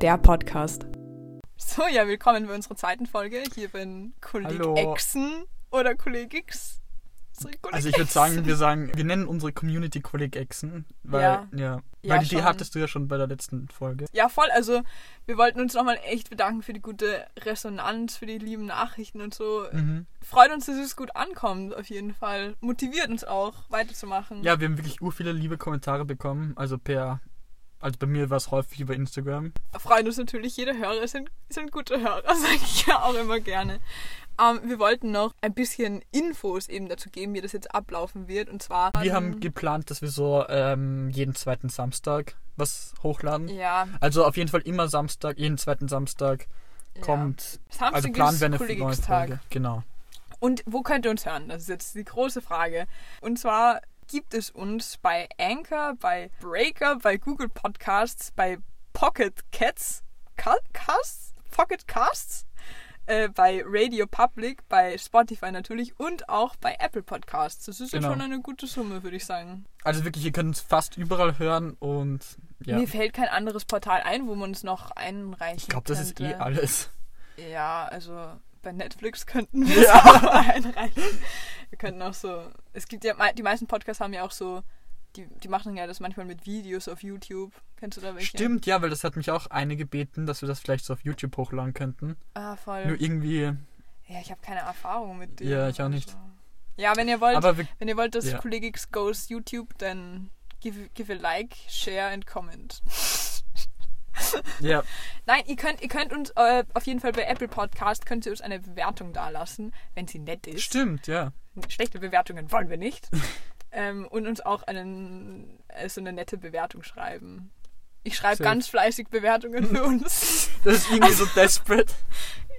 der Podcast. So, ja, willkommen bei unserer zweiten Folge. Hier bin Kollege Hallo. Exen oder Kollege X. Kolleg Also ich würde sagen, wir sagen, wir nennen unsere Community Kolleg Exen, weil Ja. ja, Ja, weil die Idee schon. hattest du ja schon bei der letzten Folge. Ja, voll. Also, wir wollten uns nochmal echt bedanken für die gute Resonanz, für die lieben Nachrichten und so. Mhm. Freut uns, dass es gut ankommt, auf jeden Fall. Motiviert uns auch, weiterzumachen. Ja, wir haben wirklich ur viele liebe Kommentare bekommen, also per also bei mir war es häufig über Instagram. freuen uns natürlich, jede Hörer sind, sind gute Hörer, sage ich ja auch immer gerne. Ähm, wir wollten noch ein bisschen Infos eben dazu geben, wie das jetzt ablaufen wird. Und zwar. Wir ähm, haben geplant, dass wir so ähm, jeden zweiten Samstag was hochladen. Ja, Also auf jeden Fall immer Samstag, jeden zweiten Samstag ja. kommt. Samstag Also planen wir eine neue. Folge. Genau. Und wo könnt ihr uns hören? Das ist jetzt die große Frage. Und zwar gibt es uns bei Anchor, bei Breaker, bei Google Podcasts, bei Pocket Cats, Ca- Casts, Pocket Casts, äh, bei Radio Public, bei Spotify natürlich und auch bei Apple Podcasts. Das ist Genau. ja schon eine gute Summe, würde ich sagen. Also wirklich, ihr könnt uns fast überall hören und ja. Mir fällt kein anderes Portal ein, wo man es noch einreichen Ich glaube, das ist eh alles. Ja, also bei Netflix könnten wir Ja. es auch einreichen. Wir könnten auch so. Es gibt ja, die meisten Podcasts haben ja auch so. Die, die machen ja das manchmal mit Videos auf YouTube. Kennst du da welche? Stimmt, ja, weil das hat mich auch eine gebeten, dass wir das vielleicht so auf YouTube hochladen könnten. Ah, voll. Nur irgendwie, Ja, ich habe keine Erfahrung mit dem. Ja, ich auch nicht. so. Ja, wenn ihr wollt, wir, wenn ihr wollt, dass Ja. Kollege X goes YouTube, dann give, give a like, share and comment. ja, Nein, ihr könnt, ihr könnt uns äh, auf jeden Fall bei Apple Podcast könnt ihr uns eine Bewertung dalassen, wenn sie nett ist. stimmt, ja. Schlechte Bewertungen wollen wir nicht. ähm, und uns auch einen, äh, so eine nette Bewertung schreiben. Ich schreibe ganz fleißig Bewertungen für uns. Das ist irgendwie so desperate.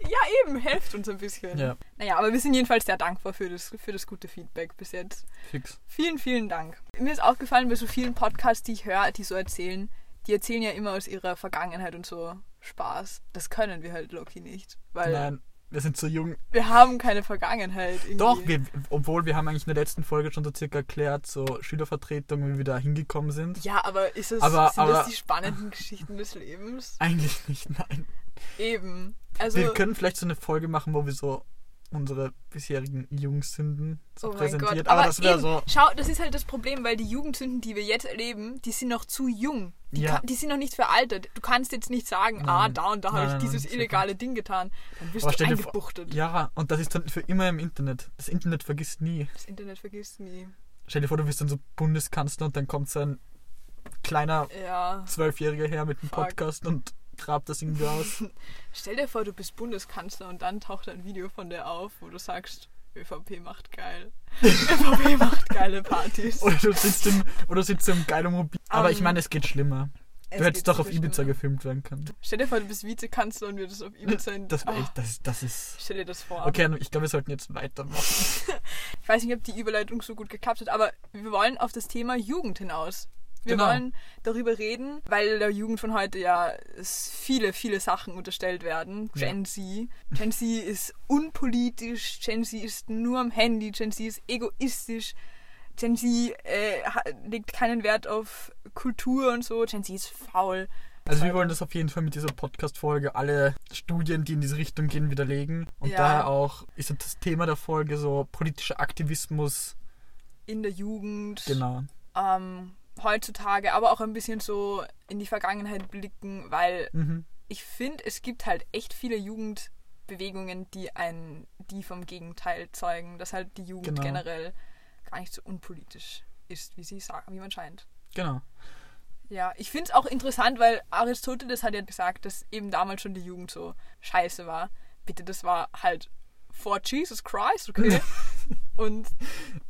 ja, eben, helft uns ein bisschen. Ja, Naja, aber wir sind jedenfalls sehr dankbar für das, für das gute Feedback bis jetzt. fix. Vielen, vielen Dank. Mir ist aufgefallen, bei so vielen Podcasts, die ich höre, die so erzählen, die erzählen ja immer aus ihrer Vergangenheit und so Spaß. Das können wir halt Loki nicht. Weil Nein, wir sind zu jung. wir haben keine Vergangenheit. Irgendwie. Doch, wir, obwohl wir haben eigentlich in der letzten Folge schon so circa erklärt, so Schülervertretungen, wie wir da hingekommen sind. Ja, aber ist es, Aber- sind aber- das die spannenden Geschichten des Lebens? Eigentlich nicht, nein. Eben. Also, wir können vielleicht so eine Folge machen, wo wir so unsere bisherigen Jugendsünden so oh präsentiert. Gott. Aber, Aber das wäre so. Schau, das ist halt das Problem, weil die Jugendsünden, die wir jetzt erleben, die sind noch zu jung. Die, Ja. kann, die sind noch nicht veraltet. Du kannst jetzt nicht sagen, ah, Nein. da und da habe ich dieses nein, illegale Ding getan. Dann wirst Aber du dir vor- eingebuchtet. Ja, und das ist dann für immer im Internet. Das Internet vergisst nie. Das Internet vergisst nie. Stell dir vor, du bist dann so Bundeskanzler und dann kommt so ein kleiner Ja. Zwölfjähriger her mit einem. Podcast und trabt das irgendwie aus. Stell dir vor, du bist Bundeskanzler und dann taucht ein Video von dir auf, wo du sagst, ÖVP macht geil. ÖVP macht geile Partys. Oder du sitzt im, oder sitzt im geilen Mobil. Aber ich Ähm, meine, es geht schlimmer. Es Du hättest doch auf Ibiza schlimmer. gefilmt werden können. Stell dir vor, du bist Vizekanzler und würdest auf Ibiza in... Das, Oh, das, das ist. Stell dir das vor. Okay, ich glaube, wir sollten jetzt weitermachen. Ich weiß nicht, ob die Überleitung so gut geklappt hat, aber wir wollen auf das Thema Jugend hinaus. Wir Genau. wollen darüber reden, weil der Jugend von heute ja viele, viele Sachen unterstellt werden. Ja. Gen Z. Gen Z ist unpolitisch, Gen Z ist nur am Handy, Gen Z ist egoistisch, Gen Z äh, legt keinen Wert auf Kultur und so, Gen Z ist faul. Also, wir wollen das auf jeden Fall mit dieser Podcast-Folge alle Studien, die in diese Richtung gehen, widerlegen. Und Ja. daher auch ist das Thema der Folge so politischer Aktivismus. In der Jugend. Genau. ähm, heutzutage, aber auch ein bisschen so in die Vergangenheit blicken, weil Mhm. ich finde, es gibt halt echt viele Jugendbewegungen, die ein, die vom Gegenteil zeugen, dass halt die Jugend Genau. generell gar nicht so unpolitisch ist, wie sie sagen, wie man scheint. Genau. Ja, ich finde es auch interessant, weil Aristoteles hat ja gesagt, dass eben damals schon die Jugend so scheiße war. Bitte, das war halt vor Jesus Christ, okay? Und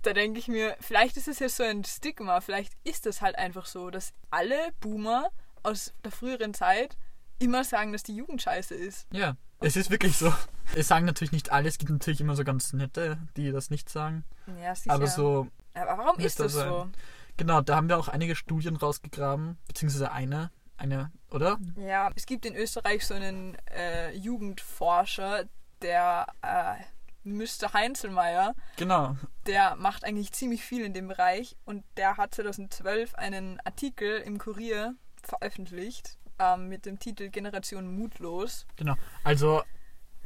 da denke ich mir, vielleicht ist es ja so ein Stigma, vielleicht ist es halt einfach so, dass alle Boomer aus der früheren Zeit immer sagen, dass die Jugend scheiße ist. Ja, es ist wirklich so. Es sagen natürlich nicht alle, es gibt natürlich immer so ganz nette, die das nicht sagen. Ja, sicher. Aber so, Aber warum ist das sein. so? genau, da haben wir auch einige Studien rausgegraben, beziehungsweise eine, eine, oder? Ja, es gibt in Österreich so einen äh, Jugendforscher, der äh, Mr. Heinzelmeier, Genau. der macht eigentlich ziemlich viel in dem Bereich und der hat 2012 einen Artikel im Kurier veröffentlicht ähm, mit dem Titel Generation Mutlos. Genau. Also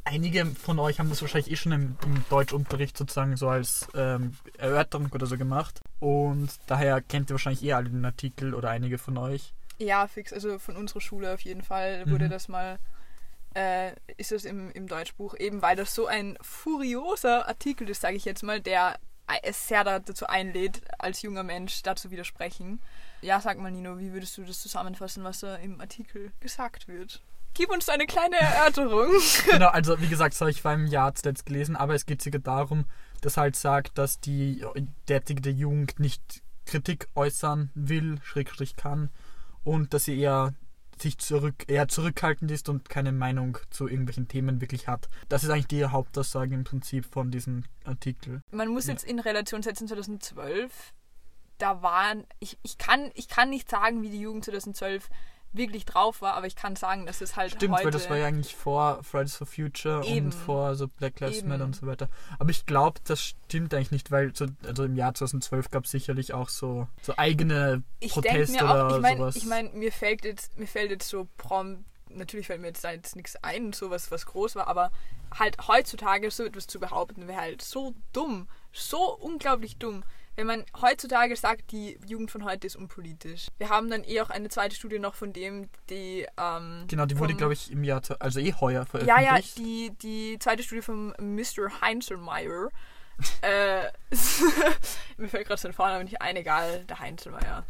einige von euch haben das wahrscheinlich eh schon im, im Deutschunterricht sozusagen so als ähm, Erörterung oder so gemacht. Und daher kennt ihr wahrscheinlich eh alle den Artikel oder einige von euch. Ja, fix. Also von unserer Schule auf jeden Fall wurde Mhm. das mal, äh, ist das im, im Deutschbuch, eben weil das so ein furioser Artikel ist, sage ich jetzt mal, der es sehr da- dazu einlädt, als junger Mensch da zu widersprechen. Ja, sag mal, Nino, wie würdest du das zusammenfassen, was da im Artikel gesagt wird? Gib uns eine kleine Erörterung. genau, also wie gesagt, das habe ich einem Jahr zuletzt gelesen, aber es geht sogar darum, dass halt sagt, dass die derzeitige Jugend nicht Kritik äußern will, Schrägstrich kann, und dass sie eher sich zurück, eher zurückhaltend ist und keine Meinung zu irgendwelchen Themen wirklich hat. Das ist eigentlich die Hauptaussage im Prinzip von diesem Artikel. Man muss Ja. jetzt in Relation setzen 2012. Da waren, ich, ich, kann, ich kann nicht sagen, wie die Jugend 2012 wirklich drauf war, aber ich kann sagen, dass es halt Stimmt, heute... weil das war ja eigentlich vor Fridays for Future Eben. und vor so Black Lives. Matter und so weiter. Aber ich glaube, das stimmt eigentlich nicht, weil so, also im Jahr 2012 gab es sicherlich auch so, so eigene ich denke Proteste mir auch, oder ich meine, sowas. ich mein, mir fällt jetzt, mir fällt jetzt so prompt, natürlich fällt mir jetzt da jetzt nichts ein, so was, was groß war, aber halt heutzutage so etwas zu behaupten, wäre halt so dumm, so unglaublich dumm. Wenn man heutzutage sagt, die Jugend von heute ist unpolitisch. Wir haben dann eh auch eine zweite Studie noch von dem, die ähm, Genau, die wurde, glaube ich, im Jahr, also eh heuer Ja, veröffentlicht. ja, die, die zweite Studie von Mr. Heinzelmeier. äh, mir fällt gerade sein Vorname nicht ein, egal, der Heinzelmeier.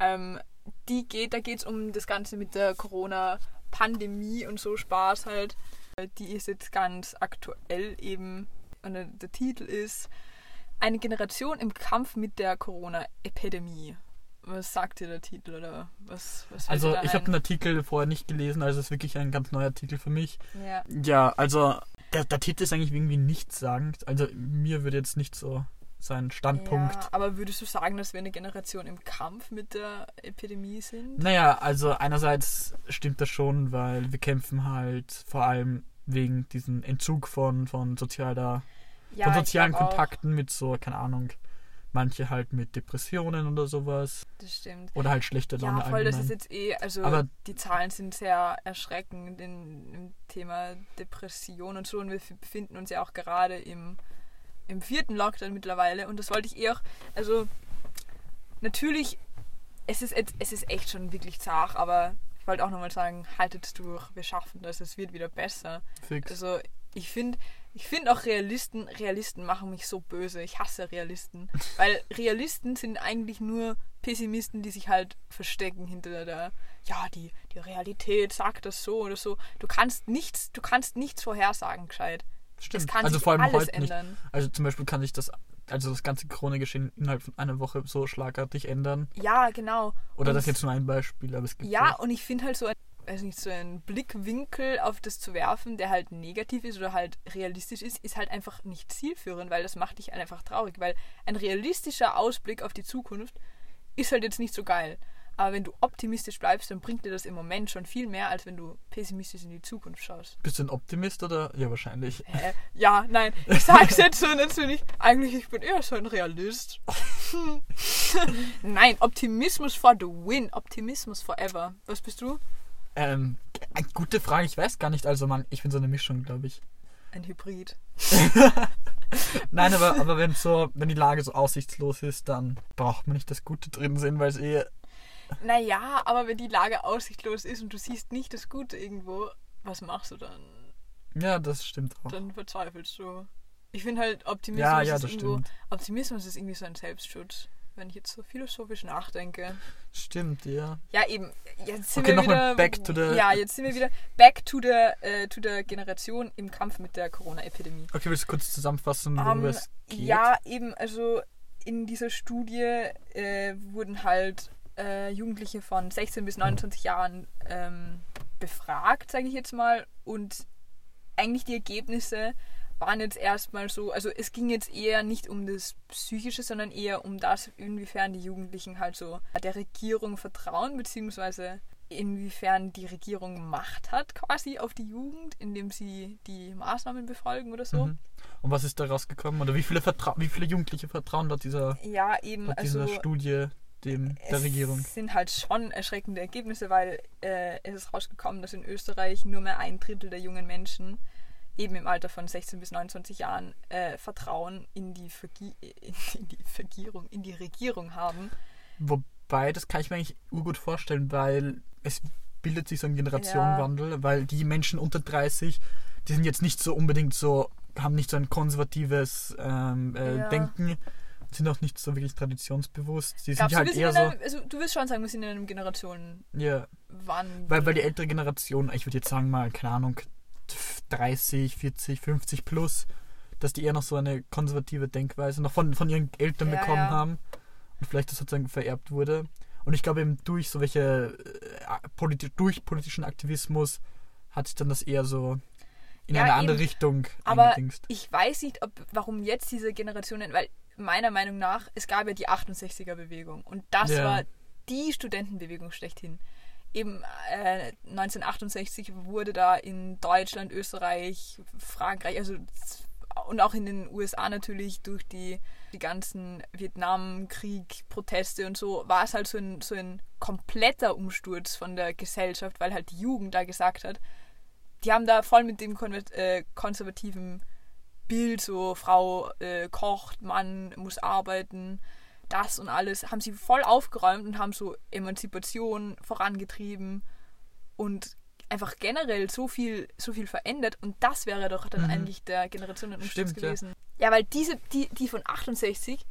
Ähm, die geht, da geht es um das Ganze mit der Corona-Pandemie und so Spaß halt. Äh, Die ist jetzt ganz aktuell eben. Und der Titel ist Eine Generation im Kampf mit der Corona-Epidemie. Was sagt dir der Titel oder was? was also ich habe den Artikel vorher nicht gelesen, also es ist wirklich ein ganz neuer Artikel für mich. Ja. Ja, also der, der Titel ist eigentlich irgendwie nichtssagend. Also mir würde jetzt nicht so sein Standpunkt. Ja, aber würdest du sagen, dass wir eine Generation im Kampf mit der Epidemie sind? Naja, also einerseits stimmt das schon, weil wir kämpfen halt vor allem wegen diesem Entzug von, von, sozialer, Ja, von sozialen auch, Kontakten mit so, keine Ahnung, manche halt mit Depressionen oder sowas. Das stimmt. Oder halt schlechte Laune Ja, voll, das allgemein. ist jetzt eh, also Aber- die Zahlen sind sehr erschreckend in, im Thema Depression und so und wir befinden uns ja auch gerade im, im vierten Lockdown mittlerweile und das wollte ich eh auch, also natürlich, es ist, es ist echt schon wirklich zart, aber ich wollte auch nochmal sagen, haltet durch, wir schaffen das, es wird wieder besser. Fix. Also ich finde ich find auch Realisten, Realisten machen mich so böse. Ich hasse Realisten. Weil Realisten sind eigentlich nur Pessimisten, die sich halt verstecken hinter der, ja, die, die Realität sagt das so oder so. Du kannst nichts, du kannst nichts vorhersagen, gescheit. Es Stimmt. kann also sich vor allem alles heute nicht. ändern. Also zum Beispiel kann sich das, also das ganze Corona-Geschehen innerhalb von einer Woche so schlagartig ändern. Ja, genau. Oder Und- das ist jetzt nur ein Beispiel, aber es gibt Ja, so. und ich finde halt so ein, weiß nicht, so einen Blickwinkel auf das zu werfen, der halt negativ ist oder halt realistisch ist, ist halt einfach nicht zielführend, weil das macht dich halt einfach traurig, weil ein realistischer Ausblick auf die Zukunft ist halt jetzt nicht so geil. Aber wenn du optimistisch bleibst, dann bringt dir das im Moment schon viel mehr, als wenn du pessimistisch in die Zukunft schaust. Bist du ein Optimist oder? Ja, wahrscheinlich. Hä? Ja, nein, ich sag's jetzt so natürlich. Eigentlich, ich bin eher so ein Realist. nein, Optimismus for the win. Optimismus forever. Was bist du? Ähm, eine gute Frage, ich weiß gar nicht. Also man, ich bin so eine Mischung, glaube ich. Ein Hybrid. Nein, aber, aber wenn so, wenn die Lage so aussichtslos ist, dann braucht man nicht das Gute drin sehen, weil es eh. Naja, aber wenn die Lage aussichtlos ist und du siehst nicht das Gute irgendwo, was machst du dann? Ja, das stimmt auch. Dann verzweifelst du. Ich finde halt, Optimismus, Ja, ja, ist das irgendwo, stimmt. Optimismus ist irgendwie so ein Selbstschutz, wenn ich jetzt so philosophisch nachdenke. Stimmt, ja. Ja, eben. Jetzt sind Okay, wir wieder. back to the- ja, jetzt sind wir wieder back to the, äh, to the Generation im Kampf mit der Corona-Epidemie. Okay, willst du kurz zusammenfassen, worüber Ähm, es geht? ja, eben, also in dieser Studie äh, wurden halt äh, Jugendliche von 16 bis 29 Jahren ähm, befragt, sage ich jetzt mal. Und eigentlich die Ergebnisse waren jetzt erstmal so, also es ging jetzt eher nicht um das Psychische, sondern eher um das, inwiefern die Jugendlichen halt so der Regierung vertrauen, beziehungsweise inwiefern die Regierung Macht hat quasi auf die Jugend, indem sie die Maßnahmen befolgen oder so. Mhm. Und was ist da rausgekommen? Oder wie viele, Vertra wie viele Jugendliche vertrauen laut dieser, Ja, eben, laut also dieser Studie dem, der Regierung. Es sind halt schon erschreckende Ergebnisse, weil äh, es ist rausgekommen, dass in Österreich nur mehr ein Drittel der jungen Menschen eben im Alter von 16 bis 29 Jahren äh, Vertrauen in die, Vergi in die Vergierung, in die Regierung haben. Wobei, das kann ich mir eigentlich urgut vorstellen, weil es bildet sich so ein Generationenwandel, ja. weil die Menschen unter 30, die sind jetzt nicht so unbedingt so, haben nicht so ein konservatives ähm, äh, ja. Denken, sind auch nicht so wirklich traditionsbewusst. Die sind halt eher so. Einem, also, du willst schon sagen, wir sind in einem Generationen. Ja. Wann? Weil, weil die ältere Generation, ich würde jetzt sagen mal, keine Ahnung, 30, 40, 50 plus, dass die eher noch so eine konservative Denkweise noch von, von ihren Eltern ja, bekommen ja. haben und vielleicht das sozusagen vererbt wurde. Und ich glaube eben durch so welche äh, politi durch politischen Aktivismus hat sich dann das eher so in ja, eine andere eben, Richtung Aber ich weiß nicht, ob warum jetzt diese Generationen, weil meiner Meinung nach, es gab ja die 68er Bewegung und das war die Studentenbewegung schlechthin. Eben äh, 1968 wurde da in Deutschland, Österreich, Frankreich, also und auch in den USA natürlich durch die, die ganzen Vietnamkrieg, Proteste und so, war es halt so ein, so ein kompletter Umsturz von der Gesellschaft, weil halt die Jugend da gesagt hat, die haben da voll mit dem äh, konservativen Bild, so Frau äh, kocht, Mann muss arbeiten, das und alles, haben sie voll aufgeräumt und haben so Emanzipation vorangetrieben und einfach generell so viel, so viel verändert und das wäre doch dann mhm. eigentlich der Generationenumsturz gewesen. Ja. ja, weil diese, die, die von 68,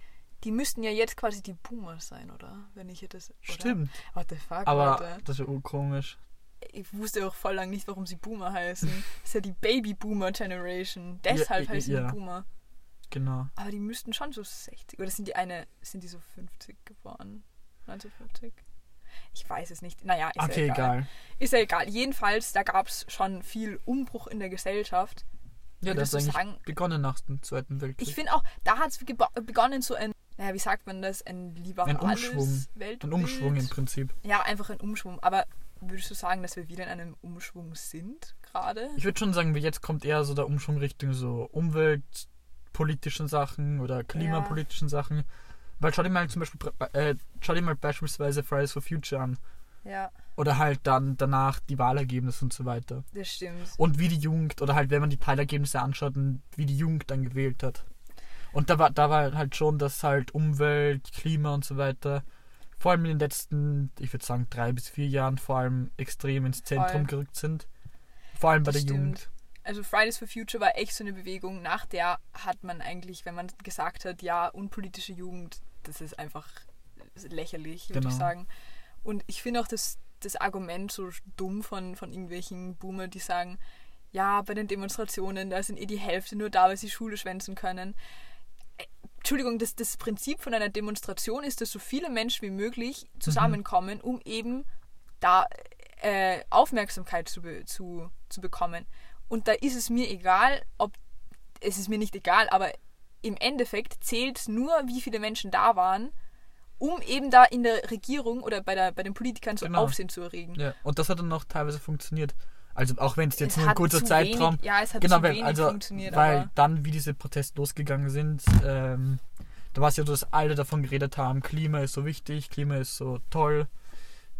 die müssten ja jetzt quasi die Boomer sein, oder? Wenn ich das. Oder? Stimmt. What the fuck, Aber Leute? das ist ja urkomisch. Ich wusste auch voll lang nicht, warum sie Boomer heißen. das ist ja die Baby Boomer Generation. Deshalb ja, heißen ja. die Boomer. Genau. Aber die müssten schon so 60. Oder sind die eine, sind die so 50 geworden? 1950? Ich weiß es nicht. Naja, ist okay, ja egal. egal. Ist ja egal. Jedenfalls, da gab es schon viel Umbruch in der Gesellschaft. Ja, das ist eigentlich sagen, begonnen nach dem Zweiten Weltkrieg. Ich finde auch, da hat es begonnen so ein, naja, wie sagt man das, ein liberales ein Umschwung. Weltbild. Ein Umschwung im Prinzip. Ja, einfach ein Umschwung. Aber würdest du sagen, dass wir wieder in einem Umschwung sind gerade? Ich würde schon sagen, jetzt kommt eher so der Umschwung Richtung so umweltpolitischen Sachen oder klimapolitischen ja. Sachen. Weil schau dir mal zum Beispiel, äh, schau dir mal beispielsweise Fridays for Future an. Ja. Oder halt dann danach die Wahlergebnisse und so weiter. Das stimmt. Und wie die Jugend, oder halt wenn man die Teilergebnisse anschaut und wie die Jugend dann gewählt hat. Und da war, da war halt schon, dass halt Umwelt, Klima und so weiter, vor allem in den letzten, ich würde sagen, drei bis vier Jahren vor allem extrem ins Zentrum Voll. gerückt sind. Vor allem bei das der stimmt. Jugend. Also Fridays for Future war echt so eine Bewegung, nach der hat man eigentlich, wenn man gesagt hat, ja, unpolitische Jugend, das ist einfach lächerlich, würde genau. ich sagen. Und ich finde auch das, das Argument so dumm von, von irgendwelchen Boomer, die sagen, ja, bei den Demonstrationen, da sind eh die Hälfte nur da, weil sie Schule schwänzen können. Äh, Entschuldigung, das, das Prinzip von einer Demonstration ist, dass so viele Menschen wie möglich mhm. zusammenkommen, mhm. um eben da äh, Aufmerksamkeit zu, zu, zu bekommen. Und da ist es mir egal, ob es ist mir nicht egal, aber im Endeffekt zählt nur, wie viele Menschen da waren, um eben da in der Regierung oder bei, der, bei den Politikern so genau. Aufsehen zu erregen. Ja, und das hat dann auch teilweise funktioniert. Also auch wenn es jetzt nur ein kurzer Zeitraum. Wenig, ja, es hat genau, weil, wenig also, funktioniert. Weil dann, wie diese Proteste losgegangen sind, ähm, da war es ja so, dass alle davon geredet haben, Klima ist so wichtig, Klima ist so toll,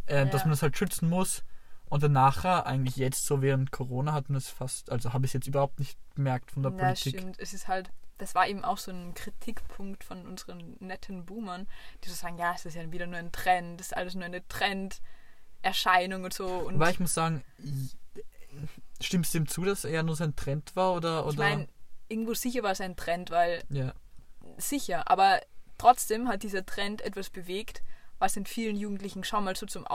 äh, ja. dass man das halt schützen muss. Und dann nachher, eigentlich jetzt so während Corona, hat man es fast, also habe ich es jetzt überhaupt nicht gemerkt von der ja, Politik. Ja, stimmt. Es ist halt, das war eben auch so ein Kritikpunkt von unseren netten Boomern, die so sagen, ja, es ist ja wieder nur ein Trend, das ist alles nur eine Trenderscheinung und so. Und Weil ich muss sagen, stimmst du ihm zu, dass er nur so ein Trend war oder? oder? Ich meine, irgendwo sicher war es ein Trend, weil ja. sicher, aber trotzdem hat dieser Trend etwas bewegt, was in vielen Jugendlichen schon mal so zum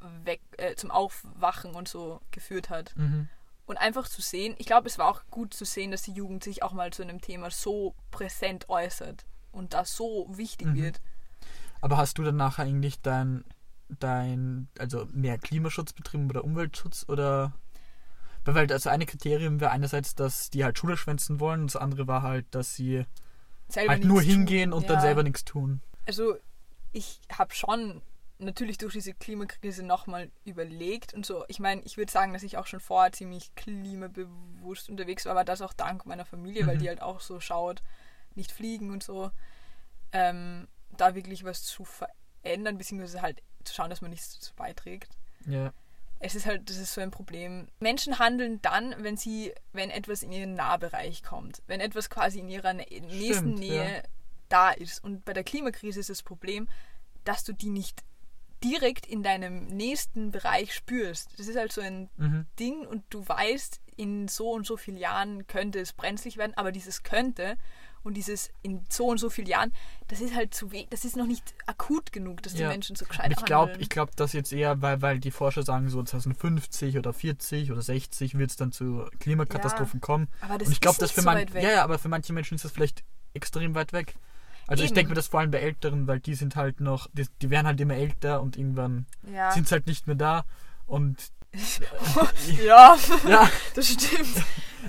Aufweck, äh, zum Aufwachen und so geführt hat. Mhm. Und einfach zu sehen, ich glaube, es war auch gut zu sehen, dass die Jugend sich auch mal zu einem Thema so präsent äußert und das so wichtig mhm. wird. Aber hast du dann nachher eigentlich dein, dein, also mehr Klimaschutz betrieben oder Umweltschutz oder? Weil also eine Kriterium wäre einerseits, dass die halt Schule schwänzen wollen und das andere war halt, dass sie selber halt nur hingehen tun. und ja. dann selber nichts tun. Also ich habe schon natürlich durch diese Klimakrise nochmal überlegt und so. Ich meine, ich würde sagen, dass ich auch schon vorher ziemlich klimabewusst unterwegs war, aber das auch dank meiner Familie, mhm. weil die halt auch so schaut, nicht fliegen und so, ähm, da wirklich was zu verändern ändern, beziehungsweise halt zu schauen, dass man nichts dazu beiträgt. Ja. Es ist halt, das ist so ein Problem. Menschen handeln dann, wenn sie, wenn etwas in ihren Nahbereich kommt. Wenn etwas quasi in ihrer nä- nächsten Nähe ja. da ist. Und bei der Klimakrise ist das Problem, dass du die nicht direkt in deinem nächsten Bereich spürst. Das ist halt so ein Mhm. Ding und du weißt, in so und so vielen Jahren könnte es brenzlig werden, aber dieses könnte und dieses in so und so vielen Jahren, das ist halt zu wenig, das ist noch nicht akut genug, dass die Ja. Menschen so gescheit ich glaube, ich glaube, dass jetzt eher, weil, weil die Forscher sagen, so 2050 oder 40 oder 60 wird es dann zu Klimakatastrophen kommen. aber das Und ich glaube, nicht für so man, weit weg. ja, ja, aber für manche Menschen ist das vielleicht extrem weit weg. Also ich Eben. denke mir das vor allem bei Älteren, weil die sind halt noch, die, die werden halt immer älter und irgendwann Ja. sind sie halt nicht mehr da und ja, ja, das stimmt.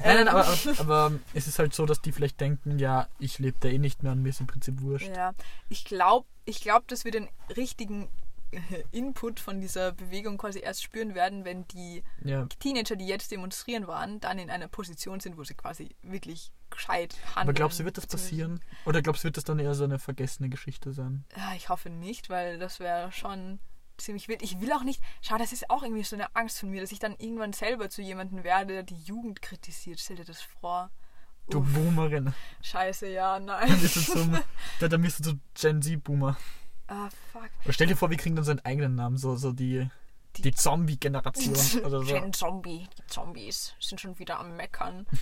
nein, nein, Ähm, aber, aber, es ist halt so, dass die vielleicht denken, ja, ich lebe da eh nicht mehr und mir ist im Prinzip wurscht. Ja, ich glaube, ich glaub, dass wir den richtigen Input von dieser Bewegung quasi erst spüren werden, wenn die Ja, Teenager, die jetzt demonstrieren waren, dann in einer Position sind, wo sie quasi wirklich gescheit handeln. aber glaubst du, wird das passieren? Oder glaubst du, wird das dann eher so eine vergessene Geschichte sein? Ja, ich hoffe nicht, weil das wäre schon ziemlich wild. Ich will auch nicht, schau, das ist auch irgendwie so eine Angst von mir, dass ich dann irgendwann selber zu jemandem werde, der die Jugend kritisiert. Stell dir das vor. Du Uff, Boomerin. Scheiße, ja, Dann nein. bist du zum, da, dann bist du so Gen Z-Boomer. Ah, fuck. Oder stell dir vor, wir kriegen dann seinen eigenen Namen, so, so die, Die- die Zombie-Generation oder so. Gen Zombie. Die Zombies sind schon wieder am Meckern.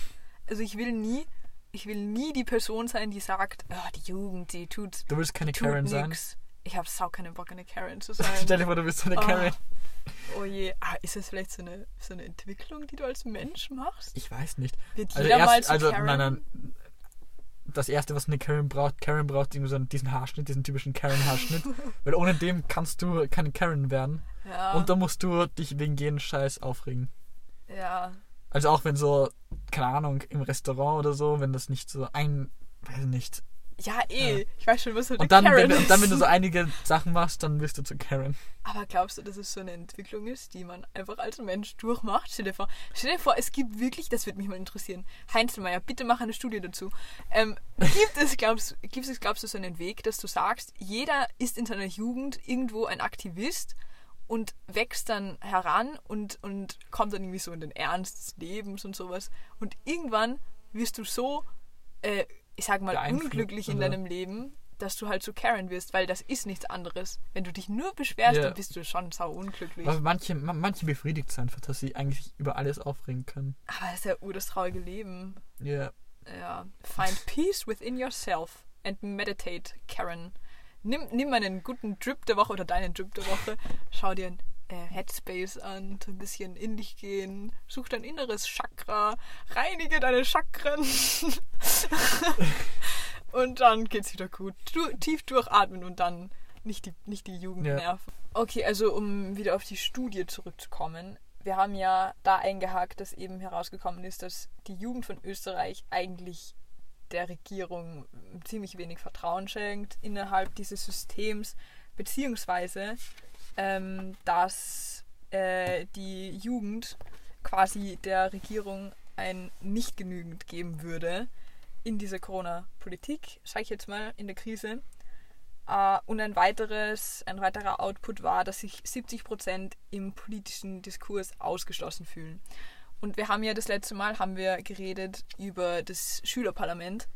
Also ich will nie, ich will nie die Person sein, die sagt, oh, die Jugend, die tut, Du willst keine Karen sein. nix. Ich habe sau keinen Bock, eine Karen zu sein. Stell dir vor, du bist so eine Oh. Karen. Oh je. Ah, ist das vielleicht so eine, so eine Entwicklung, die du als Mensch machst? Ich weiß nicht. Wird Also, jeder mal erst, zu also Karen? nein, nein. Das erste, was eine Karen braucht, Karen braucht irgendwie so diesen Haarschnitt, diesen typischen Karen-Haarschnitt. weil ohne dem kannst du keine Karen werden. Ja, Und dann musst du dich wegen jeden Scheiß aufregen. ja. Also auch wenn so, keine Ahnung, im Restaurant oder so, wenn das nicht so ein, weiß nicht. Ja, eh. Ja. Ich weiß schon, was eine Und dann, Karen wenn, du- ist. und dann, wenn du so einige Sachen machst, dann wirst du zu Karen. Aber glaubst du, dass es so eine Entwicklung ist, die man einfach als Mensch durchmacht? Stell dir vor, stell dir vor es gibt wirklich, das würde mich mal interessieren, Heinzelmeier, bitte mach eine Studie dazu. Ähm, gibt, es, glaubst, gibt es, glaubst du, so einen Weg, dass du sagst, jeder ist in seiner Jugend irgendwo ein Aktivist und wächst dann heran und, und kommt dann irgendwie so in den Ernst des Lebens und sowas. Und irgendwann wirst du so, äh, ich sag mal, unglücklich in deinem Leben, dass du halt so Karen wirst, weil das ist nichts anderes. Wenn du dich nur beschwerst, Ja. dann bist du schon sau unglücklich. Aber manche, ma- manche befriedigt es einfach, dass sie eigentlich über alles aufregen können. Aber das ist ja ur das traurige Leben. Ja. Ja. Find peace within yourself and meditate, Karen. Nimm, nimm einen guten Drip der Woche oder deinen Drip der Woche. Schau dir ein Headspace an, so ein bisschen in dich gehen. Such dein inneres Chakra. Reinige deine Chakren. und dann geht's wieder gut. Du, tief durchatmen und dann nicht die, nicht die Jugend Ja. nerven. Okay, also um wieder auf die Studie zurückzukommen. Wir haben ja da eingehakt, dass eben herausgekommen ist, dass die Jugend von Österreich eigentlich der Regierung ziemlich wenig Vertrauen schenkt innerhalb dieses Systems, beziehungsweise ähm, dass äh, die Jugend quasi der Regierung ein nicht genügend geben würde in dieser Corona-Politik, sage ich jetzt mal, in der Krise. Äh, und ein weiteres, ein weiterer Output war, dass sich 70 Prozent im politischen Diskurs ausgeschlossen fühlen. Und wir haben ja das letzte Mal haben wir geredet über das Schülerparlament.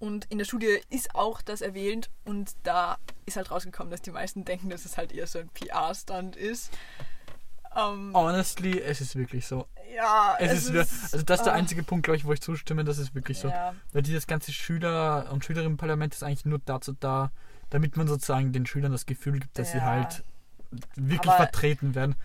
Und in der Studie ist auch das erwähnt und da ist halt rausgekommen, dass die meisten denken, dass es halt eher so ein PR-Stand ist. Ähm, Honestly, es ist wirklich so. Ja, Es, ist, wir- also das ist der ah, einzige Punkt, glaube ich, wo ich zustimme, das ist wirklich so. Ja, Weil dieses ganze Schüler- und Schülerinnenparlament ist eigentlich nur dazu da, damit man sozusagen den Schülern das Gefühl gibt, dass sie Ja. halt wirklich Aber- vertreten werden.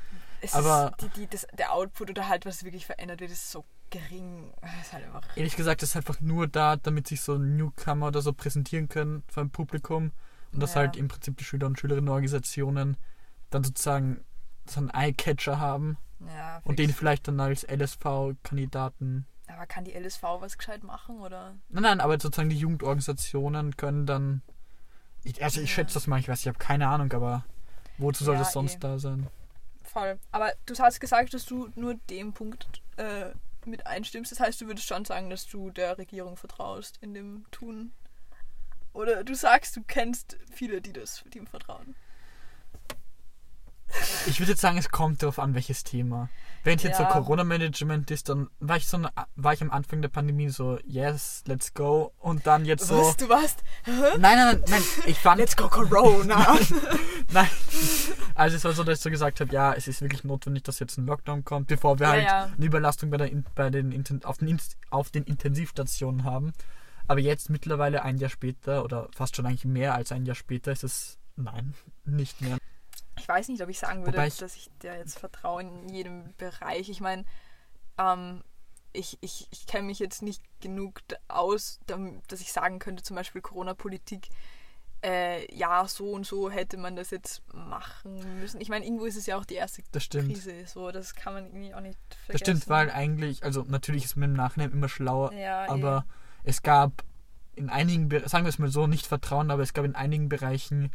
es Aber- ist die, die, das, der Output oder halt was wirklich verändert wird, ist so gering. Es ist halt einfach. Ehrlich gesagt, das ist einfach nur da, damit sich so Newcomer oder so präsentieren können vor dem Publikum und dass Ja. halt im Prinzip die Schüler- und Schülerinnenorganisationen dann sozusagen so einen Eye-Catcher haben Ja, und den vielleicht dann als LSV-Kandidaten. Aber kann die LSV was gescheit machen oder? Nein, nein, aber sozusagen die Jugendorganisationen können dann. Ich, also ich Ja. schätze das mal, ich weiß, ich habe keine Ahnung, aber wozu soll das sonst eh. da sein? Voll. Aber du hast gesagt, dass du nur dem Punkt äh, mit einstimmst. Das heißt, du würdest schon sagen, dass du der Regierung vertraust in dem Tun. Oder du sagst, du kennst viele, die das, die ihm vertrauen. Ich würde jetzt sagen, es kommt darauf an, welches Thema. Wenn es jetzt so Ja. Corona-Management ist, dann war ich so war ich am Anfang der Pandemie so, yes, let's go. Und dann jetzt so. Was, du warst? Hä? Nein, nein, nein, ich fand. Let's go Corona. Nein. Also es war so, dass ich so gesagt habe, ja, es ist wirklich notwendig, dass jetzt ein Lockdown kommt, bevor wir Ja, halt ja. eine Überlastung bei, der, bei den, auf, den, auf den Intensivstationen haben. Aber jetzt mittlerweile ein Jahr später oder fast schon eigentlich mehr als ein Jahr später ist es, nein, nicht mehr. Ich weiß nicht, ob ich sagen würde, ich- dass ich der jetzt vertraue in jedem Bereich. Ich meine, ähm, ich, ich, ich kenne mich jetzt nicht genug aus, dass ich sagen könnte, zum Beispiel Corona-Politik, äh, ja, so und so hätte man das jetzt machen müssen. Ich meine, irgendwo ist es ja auch die erste Das stimmt. Krise, so, das kann man irgendwie auch nicht vergessen. Das stimmt, weil eigentlich, also natürlich ist man im Nachhinein immer schlauer, Ja, aber es gab in einigen, sagen wir es mal so, nicht Vertrauen, aber es gab in einigen Bereichen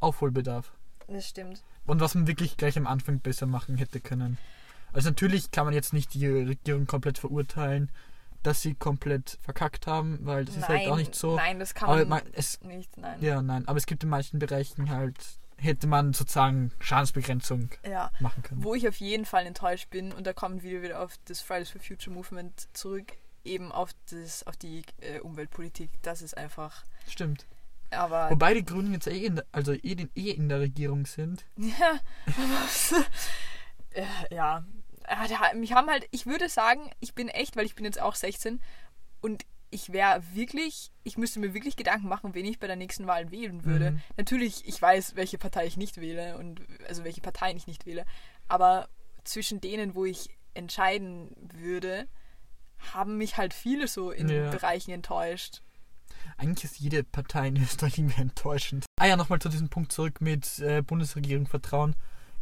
Aufholbedarf. Das stimmt. Und was man wirklich gleich am Anfang besser machen hätte können. Also natürlich kann man jetzt nicht die Regierung komplett verurteilen, dass sie komplett verkackt haben, weil das ist halt auch nicht so. Nein, das kann man man, es, nicht, nein. ja, nein, aber es gibt in manchen Bereichen halt, hätte man sozusagen Schadensbegrenzung ja. machen können. Wo ich auf jeden Fall enttäuscht bin, und da kommen wir wieder auf das Fridays for Future Movement zurück, eben auf, das, auf die äh, Umweltpolitik. Das ist einfach. Stimmt. Aber. Wobei die Grünen jetzt eh in der, also eh, den, eh in der Regierung sind. Ja. äh, ja. Ah, da- Mich haben halt, ich würde sagen, ich bin echt, weil ich bin jetzt auch 16 und ich wäre wirklich, ich müsste mir wirklich Gedanken machen, wen ich bei der nächsten Wahl wählen würde. Mhm. Natürlich, ich weiß, welche Partei ich nicht wähle und also welche Parteien ich nicht wähle, aber zwischen denen, wo ich entscheiden würde, haben mich halt viele so in Ja. Bereichen enttäuscht. Eigentlich ist jede Partei in Österreich irgendwie enttäuschend. Ah ja, nochmal zu diesem Punkt zurück mit äh, Bundesregierung Vertrauen.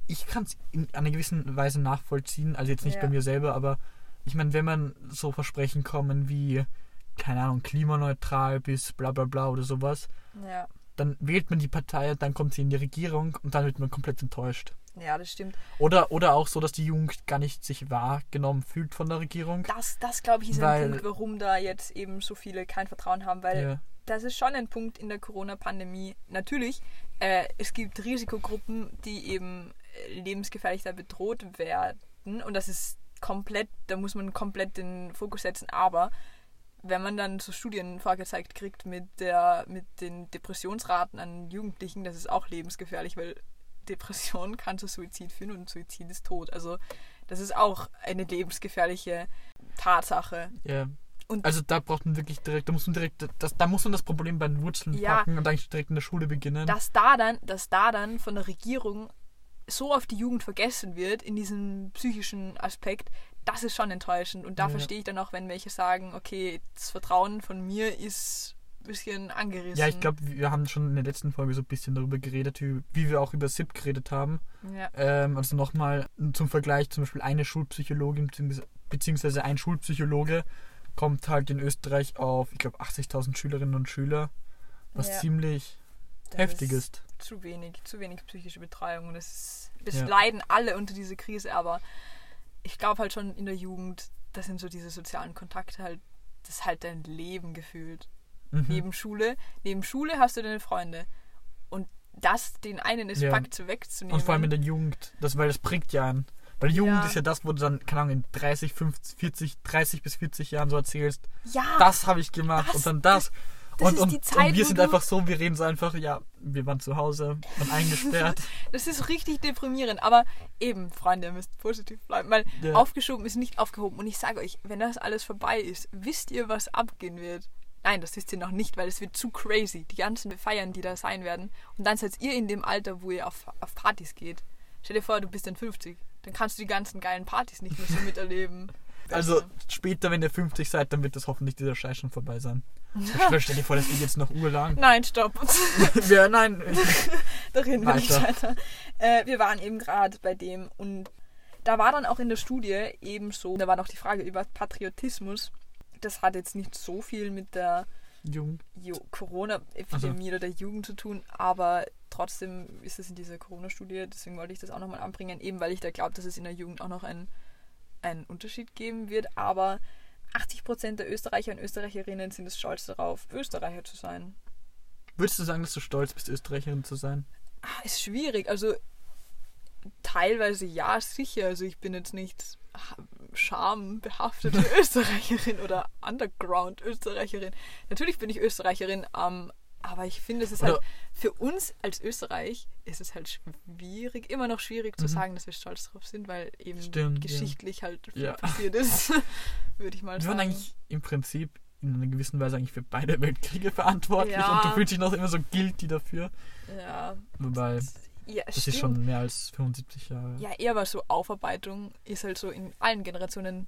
Ich kann es in einer gewissen Weise nachvollziehen, also jetzt nicht Ja. bei mir selber, aber ich meine, wenn man so Versprechen kommen wie, keine Ahnung, klimaneutral bis bla bla bla oder sowas, Ja, dann wählt man die Partei, dann kommt sie in die Regierung und dann wird man komplett enttäuscht. Ja, das stimmt. Oder, oder auch so, dass die Jugend gar nicht sich wahrgenommen fühlt von der Regierung. Das, das glaube ich, ist Weil- ein Punkt, warum da jetzt eben so viele kein Vertrauen haben, weil Ja. das ist schon ein Punkt in der Corona-Pandemie. Natürlich, äh, es gibt Risikogruppen, die eben äh, lebensgefährlich da bedroht werden und das ist komplett, da muss man komplett den Fokus setzen, aber wenn man dann so Studien vorgezeigt kriegt mit, der, mit den Depressionsraten an Jugendlichen, das ist auch lebensgefährlich, weil Depression kann zu Suizid führen und Suizid ist tot. Also das ist auch eine lebensgefährliche Tatsache. Ja. Und Also da braucht man wirklich direkt, da muss man direkt, das, da muss man das Problem bei den Wurzeln Ja. packen und eigentlich direkt in der Schule beginnen. dass da dann, dass da dann von der Regierung so auf die Jugend vergessen wird in diesem psychischen Aspekt, das ist schon enttäuschend. Und da Ja. verstehe ich dann auch, wenn welche sagen, okay, das Vertrauen von mir ist bisschen angerissen. Ja, ich glaube, wir haben schon in der letzten Folge so ein bisschen darüber geredet, wie, wir auch über SIP geredet haben. Ja, Ähm, also nochmal zum Vergleich, zum Beispiel eine Schulpsychologin bzw. beziehungsweise ein Schulpsychologe kommt halt in Österreich auf, ich glaube, 80.000 Schülerinnen und Schüler, was Ja. ziemlich das heftig ist. Zu wenig, zu wenig psychische Betreuung. Und es, es Ja. leiden alle unter dieser Krise, aber ich glaube halt schon in der Jugend, das sind so diese sozialen Kontakte halt, das ist halt dein Leben gefühlt. Mhm. neben Schule. Neben Schule hast du deine Freunde. Und das, den einen Ja. Aspekt wegzunehmen. Und vor allem in der Jugend, das, weil das prägt ja an. Weil Jugend Ja. ist ja das, wo du dann, keine Ahnung, in 30, 50, 40, 30 bis 40 Jahren so erzählst, ja, das habe ich gemacht das- und dann das. das und, ist und, die Zeit, und wir sind einfach so, wir reden so einfach, ja, wir waren zu Hause und eingesperrt. das ist richtig deprimierend. Aber eben, Freunde, ihr müsst positiv bleiben. Weil Ja. aufgeschoben ist nicht aufgehoben. Und ich sage euch, wenn das alles vorbei ist, wisst ihr, was abgehen wird? Nein, das wisst ihr noch nicht, weil es wird zu crazy. Die ganzen Feiern, die da sein werden. Und dann seid ihr in dem Alter, wo ihr auf, auf Partys geht. Stell dir vor, du bist dann 50. Dann kannst du die ganzen geilen Partys nicht mehr so miterleben. Also später, wenn ihr 50 seid, dann wird das hoffentlich dieser Scheiß schon vorbei sein. Ja. Stell dir vor, das geht jetzt noch urlang. Nein, stopp. ja, nein. da reden wir nicht Weiter. Äh, wir waren eben gerade bei dem und da war dann auch in der Studie eben so, da war noch die Frage über Patriotismus. Das hat jetzt nicht so viel mit der Corona-Epidemie oder der Jugend zu tun, aber trotzdem ist es in dieser Corona-Studie, deswegen wollte ich das auch nochmal anbringen, eben weil ich da glaube, dass es in der Jugend auch noch einen, einen Unterschied geben wird, aber 80% der Österreicher und Österreicherinnen sind es stolz darauf, Österreicher zu sein. Würdest du sagen, dass du stolz bist, Österreicherin zu sein? Ah, Ist schwierig. Also teilweise ja, sicher. Also ich bin jetzt nicht schambehaftete Österreicherin oder Underground-Österreicherin. Natürlich bin ich Österreicherin, ähm, aber ich finde, es ist Oder- halt für uns als Österreich ist es halt schwierig, immer noch schwierig zu Mhm. sagen, dass wir stolz drauf sind, weil eben Stimmt, ja. geschichtlich halt viel Ja. passiert ist, würde ich mal Wir sagen. waren eigentlich im Prinzip in einer gewissen Weise eigentlich für beide Weltkriege verantwortlich Ja. und du fühlst dich noch immer so guilty dafür. ja, Wobei, ja, das ist stimmt. schon mehr als 75 Jahre. Ja, eher war so Aufarbeitung ist halt so in allen Generationen.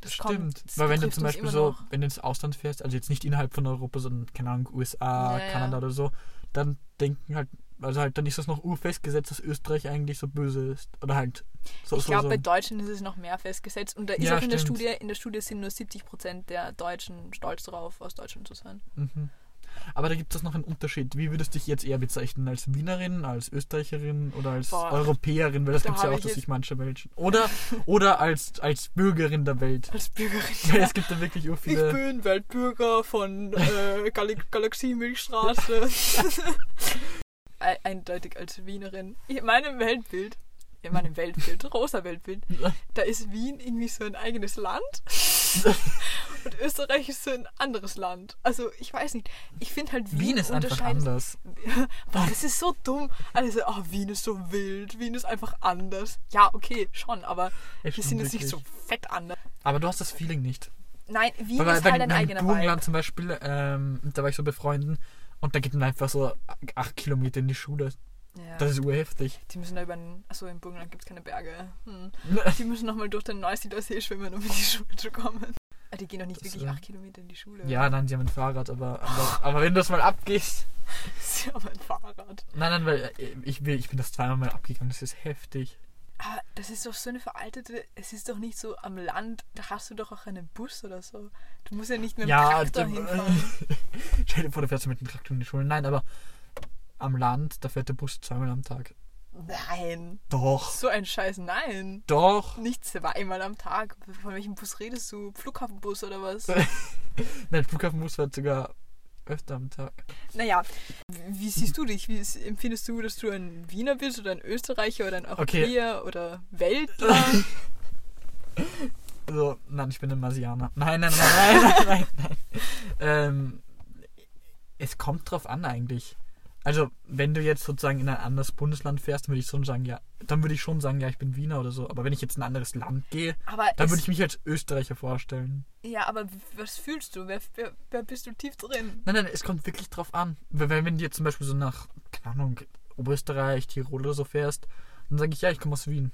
Das Stimmt. kommt, das Weil wenn du zum Beispiel so, noch. wenn du ins Ausland fährst, also jetzt nicht innerhalb von Europa, sondern, keine Ahnung, USA, Ja, ja. Kanada oder so, dann denken halt, also halt, dann ist das noch urfestgesetzt, dass Österreich eigentlich so böse ist. Oder halt so, Ich so, glaube, so. bei Deutschen ist es noch mehr festgesetzt. Und da ist Ja, auch in der stimmt. Studie, in der Studie sind nur 70% der Deutschen stolz darauf, aus Deutschland zu sein. Mhm. Aber da gibt es noch einen Unterschied. Wie würdest du dich jetzt eher bezeichnen? Als Wienerin, als Österreicherin oder als Boah. Europäerin? Weil das Da gibt es ja auch, ich dass sich manche Menschen. Oder, oder als, als Bürgerin der Welt. Als Bürgerin. Weil es gibt da wirklich Ich viele. bin Weltbürger von äh, Gal Galaxie-Milchstraße. E- Eindeutig als Wienerin. In meinem Weltbild, in meinem Weltbild, rosa Weltbild, da ist Wien irgendwie so ein eigenes Land und Österreich ist so ein anderes Land. Also ich weiß nicht. Ich finde halt Wien, Wien ist einfach anders. Boah, das ist so dumm. Alle so, oh, Wien ist so wild, Wien ist einfach anders. Ja, okay, schon, aber wir sind jetzt nicht so fett anders. Aber du hast das Feeling nicht. Nein, Wien Weil, ist weil halt ein in eigener Burgenland zum Beispiel, ähm, da war ich so bei Freunden und da geht man einfach so acht Kilometer in die Schule. Ja. Das ist urheftig. Die müssen da über den. Achso, in Burgenland gibt es keine Berge. Hm. Die müssen nochmal durch den Neusiedler See schwimmen, um in die Schule zu kommen. Ah, Die gehen doch nicht Das, wirklich äh, acht Kilometer in die Schule. Ja, nein, sie haben ein Fahrrad, aber, aber, aber wenn du das mal abgehst. Sie haben ein Fahrrad. Nein, nein, weil äh, ich, ich bin das zweimal mal abgegangen, das ist heftig. Aber das ist doch so eine veraltete. Es ist doch nicht so am Land, da hast du doch auch einen Bus oder so. Du musst ja nicht mit dem Ja, Traktor dem- hinfahren. Stell dir vor, du fährst mit dem Traktor in die Schule. Nein, aber am Land, da fährt der Bus zweimal am Tag. Nein. Doch, So ein Scheiß, nein. doch. Nicht zweimal am Tag. Von welchem Bus redest du? Flughafenbus oder was? Nein, Flughafenbus fährt sogar öfter am Tag. Naja, wie siehst du dich? Wie empfindest du, dass du ein Wiener bist oder ein Österreicher oder ein Europäer oder Weltler? Also, nein, ich bin ein Marsianer. Nein, nein, nein, nein, nein, nein. nein. Ähm, es kommt drauf an eigentlich. Also, wenn du jetzt sozusagen in ein anderes Bundesland fährst, würde ich schon sagen, ja, dann würde ich schon sagen, ja, ich bin Wiener oder so. Aber wenn ich jetzt in ein anderes Land gehe, aber dann würde ich mich als Österreicher vorstellen. ja, aber was fühlst du? Wer, wer, wer bist du tief drin? Nein, nein, es kommt wirklich drauf an. Weil wenn, wenn du jetzt zum Beispiel so nach, keine Ahnung, Oberösterreich, Tirol oder so fährst, dann sage ich, ja, ich komme aus Wien.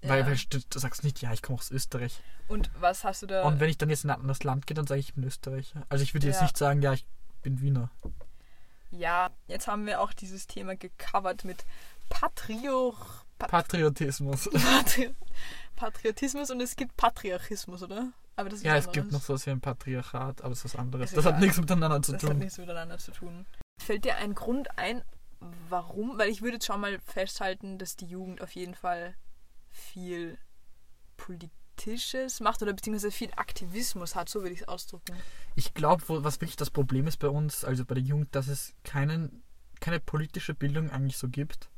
Weil, Ja. weil du, du sagst nicht, ja, ich komme aus Österreich. Und was hast du da? Und wenn ich dann jetzt in ein anderes Land gehe, dann sage ich, ich bin Österreicher. Also ich würde jetzt Ja. nicht sagen, ja, ich bin Wiener. Ja, jetzt haben wir auch dieses Thema gecovert mit Patrio, Pat Patriotismus. Patri Patriotismus und es gibt Patriarchismus, oder? Aber das ist Ja, was es gibt noch anderes. sowas wie ein Patriarchat, aber das ist was anderes. Das hat nichts miteinander zu Das hat tun. nichts miteinander zu tun. Fällt dir ein Grund ein, warum? Weil ich würde jetzt schon mal festhalten, dass die Jugend auf jeden Fall viel Politisches macht oder beziehungsweise viel Aktivismus hat, so würde ich es ausdrücken. Ich glaube, was wirklich das Problem ist bei uns, also bei der Jugend, dass es keinen, keine politische Bildung eigentlich so gibt.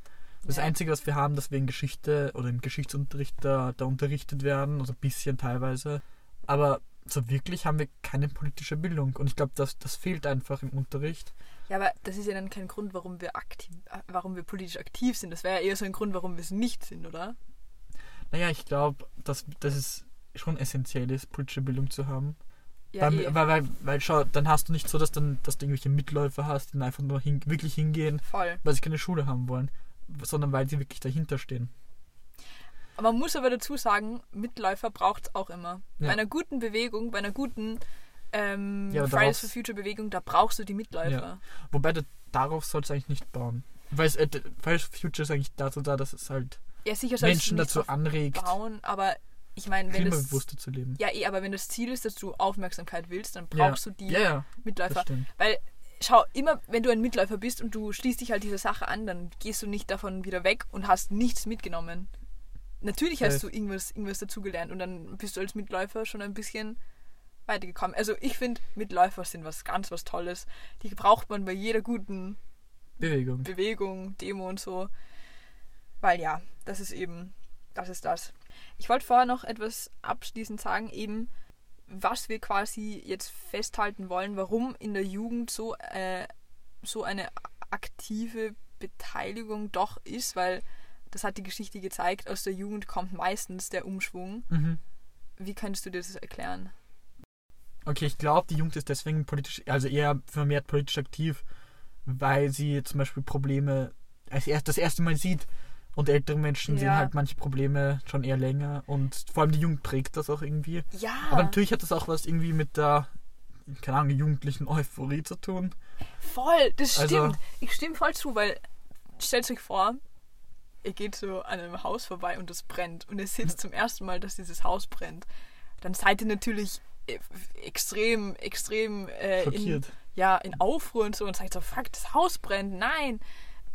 Das Ja. Einzige, was wir haben, dass wir in Geschichte oder im Geschichtsunterricht da, da unterrichtet werden, also ein bisschen teilweise. Aber so wirklich haben wir keine politische Bildung. Und ich glaube, das, das fehlt einfach im Unterricht. Ja, aber das ist ja dann kein Grund, warum wir aktiv, warum wir politisch aktiv sind. Das wäre ja eher so ein Grund, warum wir es nicht sind, oder? Naja, ich glaube, dass, dass es schon essentiell ist, politische Bildung zu haben. Ja, weil, eh, weil, weil, weil, schau, dann hast du nicht so, dass, dann, dass du irgendwelche Mitläufer hast, die dann einfach nur hin, wirklich hingehen, voll. weil sie keine Schule haben wollen, sondern weil sie wirklich dahinter stehen. Aber man muss aber dazu sagen, Mitläufer braucht es auch immer. Ja. Bei einer guten Bewegung, bei einer guten ähm, Ja, Fridays for Future Bewegung, da brauchst du die Mitläufer. Wobei du, darauf soll es eigentlich nicht bauen. Weil es, äh, Fridays for Future ist eigentlich dazu da, dass es halt Ja, sicher Menschen dazu anregt, bauen, aber ich meine, wenn das klimabewusster zu leben. ja eh, aber wenn das Ziel ist, dass du Aufmerksamkeit willst, dann Ja. brauchst du die Ja, ja, das Mitläufer. Weil schau, immer wenn du ein Mitläufer bist und du schließt dich halt dieser Sache an, dann gehst du nicht davon wieder weg und hast nichts mitgenommen. Natürlich hast du irgendwas, irgendwas dazugelernt und dann bist du als Mitläufer schon ein bisschen weitergekommen. Also ich finde, Mitläufer sind was ganz was Tolles. Die braucht man bei jeder guten Bewegung. Bewegung, Demo und so. Weil ja, das ist eben, das ist das. Ich wollte vorher noch etwas abschließend sagen, eben, was wir quasi jetzt festhalten wollen, warum in der Jugend so, äh, so eine aktive Beteiligung doch ist, weil das hat die Geschichte gezeigt, aus der Jugend kommt meistens der Umschwung. Mhm. Wie könntest du dir das erklären? Okay, ich glaube, die Jugend ist deswegen politisch, also eher vermehrt politisch aktiv, weil sie zum Beispiel Probleme als erst das erste Mal sieht. Und ältere Menschen sehen Ja. halt manche Probleme schon eher länger und vor allem die Jugend prägt das auch irgendwie. Ja, Aber natürlich hat das auch was irgendwie mit der, keine Ahnung, jugendlichen Euphorie zu tun. voll, das Also- stimmt. ich stimme voll zu, weil stellt euch vor, ihr geht so an einem Haus vorbei und es brennt und ihr seht zum ersten Mal, dass dieses Haus brennt. Dann seid ihr natürlich äh, extrem, extrem äh, in, ja, in Aufruhr und so und sagt so, fuck, das Haus brennt, nein.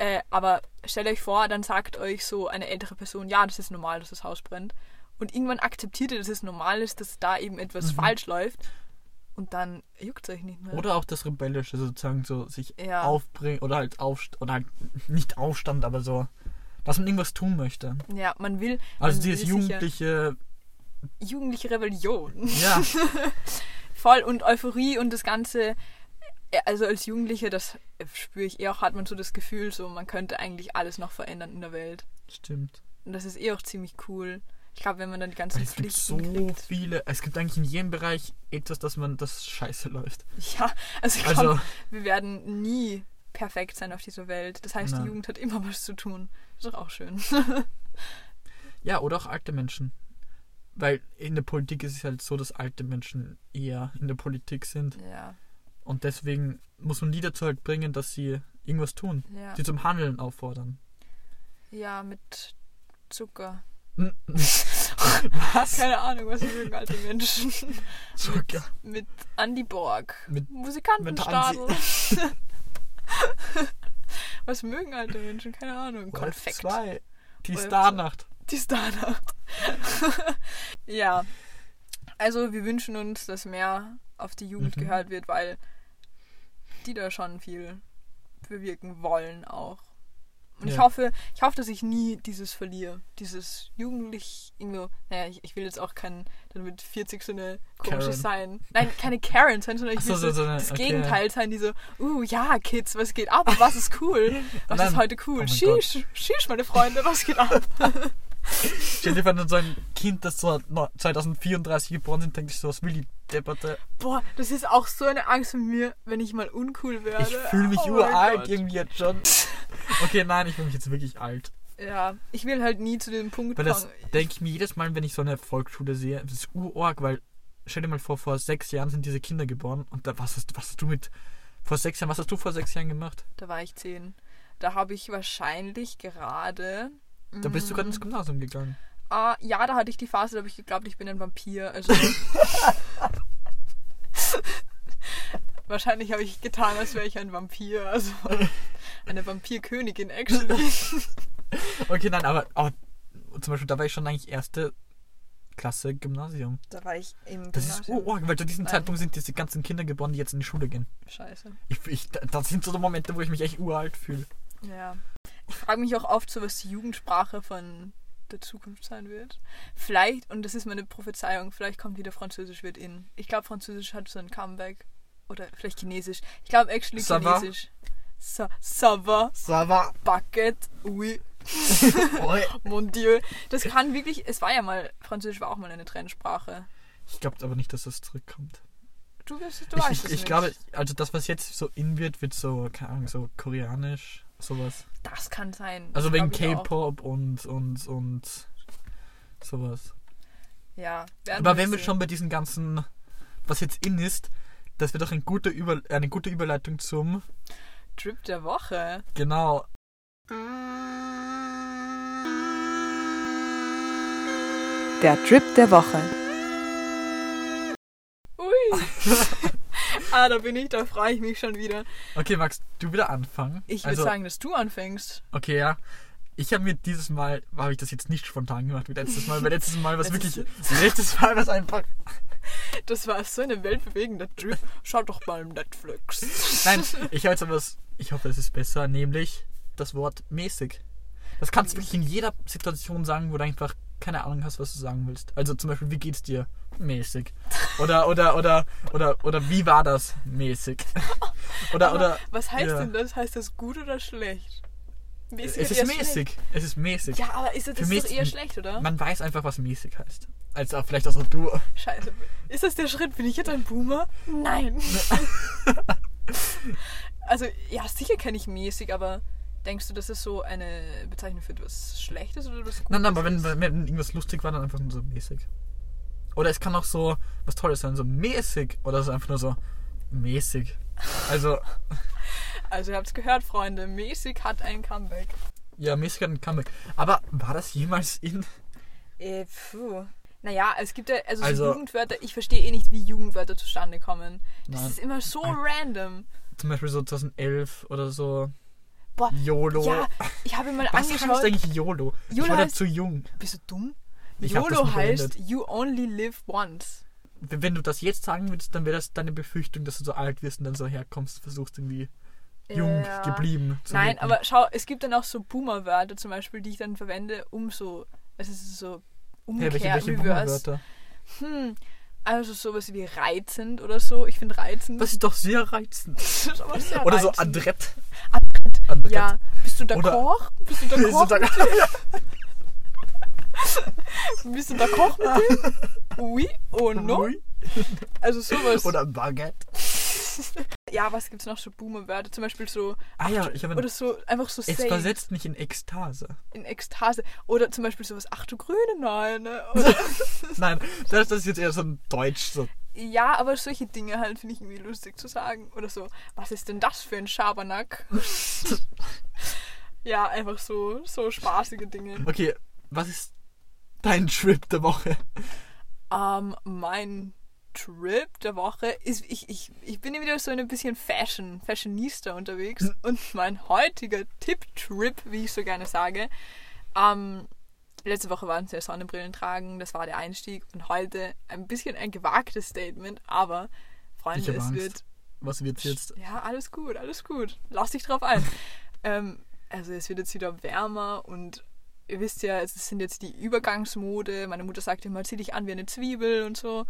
Äh, aber stellt euch vor, dann sagt euch so eine ältere Person, ja, das ist normal, dass das Haus brennt. Und irgendwann akzeptiert ihr, dass es normal ist, dass da eben etwas Mhm. falsch läuft. Und dann juckt es euch nicht mehr. Oder auch das Rebellische sozusagen so sich Ja. aufbringen oder halt aufst oder halt nicht Aufstand, aber so, dass man irgendwas tun möchte. Ja, man will. Also man dieses will jugendliche, Jugendliche Rebellion. ja, Voll und Euphorie und das Ganze. Äh, Also als Jugendliche, das spüre ich eh auch, hat man so das Gefühl, so man könnte eigentlich alles noch verändern in der Welt. stimmt. Und das ist eh auch ziemlich cool. Ich glaube, wenn man dann die ganzen Weil es gibt so Pflichten kriegt. viele, es gibt eigentlich in jedem Bereich etwas, dass man das scheiße läuft. Ja, also ich glaube, Also, wir werden nie perfekt sein auf dieser Welt. Das heißt, Nein. die Jugend hat immer was zu tun. Ist doch auch schön. ja, oder auch alte Menschen. Weil in der Politik ist es halt so, dass alte Menschen eher in der Politik sind. ja, Und deswegen muss man die dazu halt bringen, dass sie irgendwas tun. ja. Sie zum Handeln auffordern. Ja, mit Zucker. Was? Keine Ahnung, was mögen alte Menschen. Zucker. Mit Andy Borg. Mit- Musikantenstadel. was mögen alte Menschen? Keine Ahnung. Konfekt. Zwei. Die Wolf Starnacht. Die Starnacht. ja. Also wir wünschen uns, dass mehr auf die Jugend Mhm. gehört wird, weil die da schon viel bewirken wollen auch. Und ich Ja. hoffe, ich hoffe, dass ich nie dieses verliere. Dieses jugendlich irgendwo, naja, ich, ich will jetzt auch kein, dann mit 40 so eine komisches sein. Nein, keine Karen sein, sondern ich will so, so, so- eine- das okay. Gegenteil sein, die so, uh, ja, Kids, was geht ab? Was ist cool? Was Nein. ist heute cool? Oh Sheesh, sheesh, meine Freunde, was geht ab? Stell dir vor, so ein Kind, das so no- 2034 geboren ist, denkt sich so, was will die Debatte? Boah, das ist auch so eine Angst von mir, wenn ich mal uncool werde. Ich fühle mich Oh uralt irgendwie jetzt schon. Okay, nein, ich fühle mich jetzt wirklich alt. Ja, ich will halt nie zu dem Punkt Weil das kommen. denke ich mir jedes Mal, wenn ich so eine Volksschule sehe, das ist urorg, weil stell dir mal vor, vor sechs Jahren sind diese Kinder geboren und da, was, hast, was hast du mit vor sechs Jahren, was hast du vor sechs Jahren gemacht? Da war ich zehn. Da habe ich wahrscheinlich gerade. Da bist du gerade ins Gymnasium gegangen. Ah, ja, da hatte ich die Phase, da habe ich geglaubt, ich bin ein Vampir. Also. Wahrscheinlich habe ich getan, als wäre ich ein Vampir. Also eine Vampirkönigin, actually. Okay, nein, aber, aber zum Beispiel, da war ich schon eigentlich erste Klasse Gymnasium. Da war ich im Das ist Gymnasium. urorg, weil zu diesem Nein. Zeitpunkt sind diese ganzen Kinder geboren, die jetzt in die Schule gehen. Scheiße. Ich, ich, das sind so die Momente, wo ich mich echt uralt fühle. Ja. Ich frage mich auch oft so, was die Jugendsprache von der Zukunft sein wird. Vielleicht, und das ist meine Prophezeiung, vielleicht kommt wieder Französisch wird in. Ich glaube, Französisch hat so ein Comeback. Oder vielleicht Chinesisch. Ich glaube, actually Ça va? Chinesisch. Ça, ça va, Sava. Bucket, oui, mon Dieu. Das kann wirklich, es war ja mal, Französisch war auch mal eine Trendsprache. Ich glaube aber nicht, dass das zurückkommt. Du, wirst, du Ich, weißt ich, es ich nicht. glaube, also das, was jetzt so in wird, wird so, keine Ahnung, so koreanisch, sowas. Das kann sein. Also wegen. K-Pop und, und, und sowas. Ja. Aber wenn wir schon bei diesen ganzen, was jetzt in ist, das wird auch ein guter Über, eine gute Überleitung zum, Trip der Woche. genau, Der Trip der Woche. Ui. ah, da bin ich, da freue ich mich schon wieder. okay Max, du wieder anfangen. Ich würde also, sagen, dass du anfängst. Okay, ja. Ich habe mir dieses Mal, habe ich das jetzt nicht spontan gemacht wie letztes Mal, weil letztes Mal was wirklich, letztes Mal was einfach, Das war so eine weltbewegende Trip. Schaut doch mal Netflix. Nein, ich habe jetzt aber was, ich hoffe, es ist besser, nämlich das Wort mäßig. Das kannst du wirklich in jeder Situation sagen, wo du einfach keine Ahnung hast, was du sagen willst. Also zum Beispiel, wie geht's dir? Mäßig. Oder, oder, oder, oder, oder, wie war das? Mäßig. Oder, Aber oder. was heißt ja. denn das? Heißt das gut oder schlecht? Mäßig Es ist mäßig. Es ist mäßig. schlecht? Ja, aber ist das, das ist doch eher schlecht, oder? Man weiß einfach, was mäßig heißt. Als auch vielleicht auch du. Scheiße. Ist das der Schritt? Bin ich jetzt ein Boomer? Nein. also, ja, sicher kenne ich mäßig, aber denkst du, das ist so eine Bezeichnung für etwas Schlechtes oder etwas Gutes? Nein, nein, aber wenn, wenn irgendwas lustig war, dann einfach nur so mäßig. Oder es kann auch so was Tolles sein, so mäßig. Oder so einfach nur so mäßig. Also, Also, ihr habt es gehört, Freunde. Mäßig hat ein Comeback. ja, mäßig hat ein Comeback. Aber war das jemals in. Äh, puh. Naja, es gibt ja, also, Also- so Jugendwörter, ich verstehe eh nicht, wie Jugendwörter zustande kommen. Das Nein. ist immer so Ein- random. Zum Beispiel so 2011 oder so. Boah, YOLO. ja, ich habe mal Was heißt angeschaut. eigentlich YOLO? ich YOLO war da heißt- zu jung. Bist du dumm? Ich YOLO heißt. You only live once. Wenn du das jetzt sagen würdest, dann wäre das deine Befürchtung, dass du so alt wirst und dann so herkommst und versuchst irgendwie jung Ja. geblieben zu Nein, wirken. aber schau, es gibt dann auch so Boomer-Wörter zum Beispiel, die ich dann verwende, um so, es ist so Hä, umgekehrt, welche, welche reverse. Boomerwörter? Hm, also sowas wie reizend oder so. Ich finde reizend. Das ist doch sehr reizend. das ist aber sehr Oder so reizend. adrett. Adrett. Adrett. Ja, bist du Oder- d'accord? Bist du Bist du d'accord? da- Bist du d'accord mit dem? Oui or no? Ui. Also sowas. Oder Baguette. ja, was gibt's noch so Boomer-Wörter? Zum Beispiel so, Ah ja, ich habe oder so, einfach so Es safe versetzt mich in Ekstase. in Ekstase. Oder zum Beispiel sowas, ach du Grüne, nein. Ne? Oder, Nein, das, das ist jetzt eher so ein Deutsch. So. Ja, aber solche Dinge halt finde ich irgendwie lustig zu sagen. Oder so, was ist denn das für ein Schabernack? ja, einfach so, so spaßige Dinge. Okay, was ist dein Trip der Woche? Ähm, mein Trip der Woche ist, ich, ich, ich bin wieder so ein bisschen Fashion, Fashionista unterwegs. Und mein heutiger Tipp-Trip, wie ich so gerne sage, ähm, letzte Woche waren es ja Sonnenbrillen tragen, das war der Einstieg. Und heute ein bisschen ein gewagtes Statement, aber Freunde, es wird Was wird jetzt? Ja, alles gut, alles gut. Lass dich drauf ein. ähm, also es wird jetzt wieder wärmer und ihr wisst ja, es sind jetzt die Übergangsmode. Meine Mutter sagt immer, zieh dich an wie eine Zwiebel und so.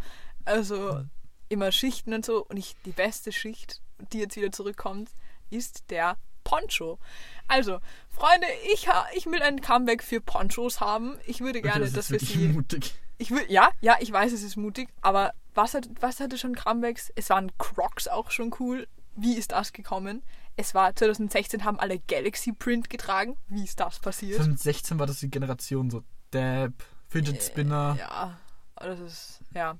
Also immer Schichten und so. Und ich, die beste Schicht, die jetzt wieder zurückkommt, ist der Poncho. Also, Freunde, ich, ich will ein Comeback für Ponchos haben. Ich würde gerne, das dass wir sie mutig. ich will, ja, ja, ich weiß, es ist mutig, aber was, hat, was hatte schon Comebacks? Es waren Crocs auch schon cool. Wie ist das gekommen? Es war 2016 haben alle Galaxy Print getragen. Wie ist das passiert? 2016 war das die Generation so Dab, Fidget Spinner. Äh, Ja, das ist, ja.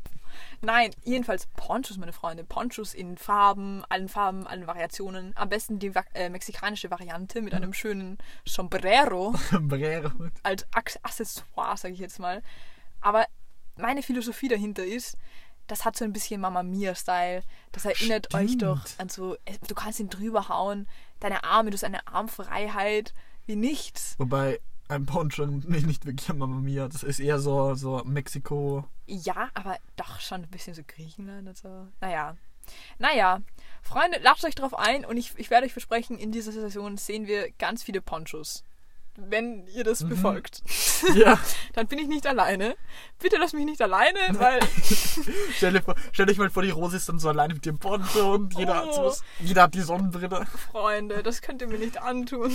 Nein, jedenfalls Ponchos, meine Freunde. Ponchos in Farben, allen Farben, allen Variationen. Am besten die äh, mexikanische Variante mit einem schönen Sombrero. Sombrero. als Ac- Accessoire, sage ich jetzt mal. Aber meine Philosophie dahinter ist, das hat so ein bisschen Mama Mia-Style. Das erinnert euch Stimmt. doch an so, äh, du kannst ihn drüber hauen, deine Arme, du hast eine Armfreiheit, wie nichts. Wobei ein Poncho nicht, nicht wirklich an Mamma Mia. Das ist eher so, so Mexiko. Ja, aber doch schon ein bisschen so Griechenland und so. Naja. Naja, Freunde, lasst euch drauf ein und ich, ich werde euch versprechen, in dieser Session sehen wir ganz viele Ponchos. Wenn ihr das befolgt. Ja, Dann bin ich nicht alleine. Bitte lass mich nicht alleine, weil stell, dir vor, stell dich mal vor, die Rose ist dann so alleine mit dem Poncho und jeder, hat, Oh. so, jeder hat die Sonnenbrille. Freunde, das könnt ihr mir nicht antun.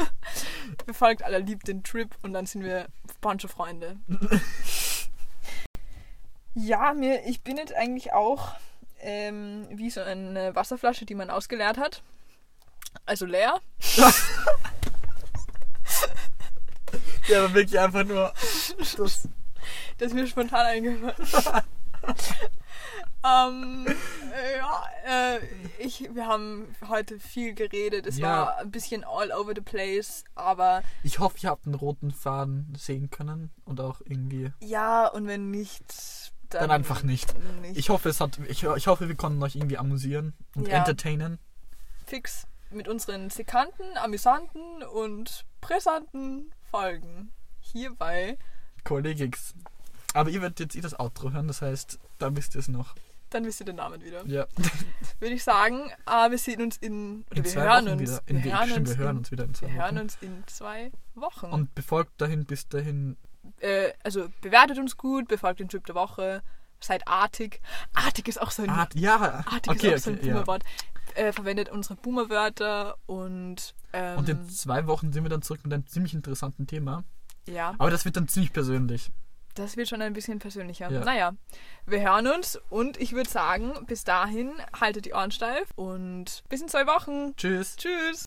Befolgt aller lieb den Trip und dann sind wir Poncho-Freunde. Ja, mir, ich bin jetzt eigentlich auch ähm, wie so eine Wasserflasche, die man ausgeleert hat. Also leer. Ja, aber wirklich einfach nur. Das, Das ist mir spontan eingefallen. ähm, äh, ja, äh, ich, wir haben heute viel geredet. Es Ja. war ein bisschen all over the place, aber ich hoffe, ihr habt einen roten Faden sehen können und auch irgendwie. ja, und wenn nicht, dann, Dann einfach nicht. nicht. Ich hoffe, es hat. Ich, ich hoffe, wir konnten euch irgendwie amüsieren und Ja. entertainen. fix mit unseren sekanten, amüsanten und brisanten Folgen. Hier bei Kollegix. Aber ihr werdet jetzt eh das Outro hören, das heißt, da wisst ihr es noch. Dann wisst ihr den Namen wieder. Ja. Würde ich sagen, äh, wir sehen uns in. Oder In wir zwei hören Wochen uns. wieder. In, wir hören stimmt, uns, wir hören in, uns wieder in zwei wir hören Wochen. uns in zwei Wochen. Und befolgt dahin bis dahin. äh, also bewertet uns gut, befolgt den Trip der Woche, seid artig. Artig ist auch so ein, Art, ja, artig okay, ist auch so ein okay, ja. Boomerwort. Äh, verwendet unsere Boomerwörter und, ähm, Und in zwei Wochen sind wir dann zurück mit einem ziemlich interessanten Thema. Ja, Aber das wird dann ziemlich persönlich. das wird schon ein bisschen persönlicher. Ja. Naja, wir hören uns und ich würde sagen, bis dahin haltet die Ohren steif und bis in zwei Wochen. Tschüss. Tschüss.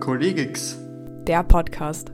Kollegix. Der Podcast.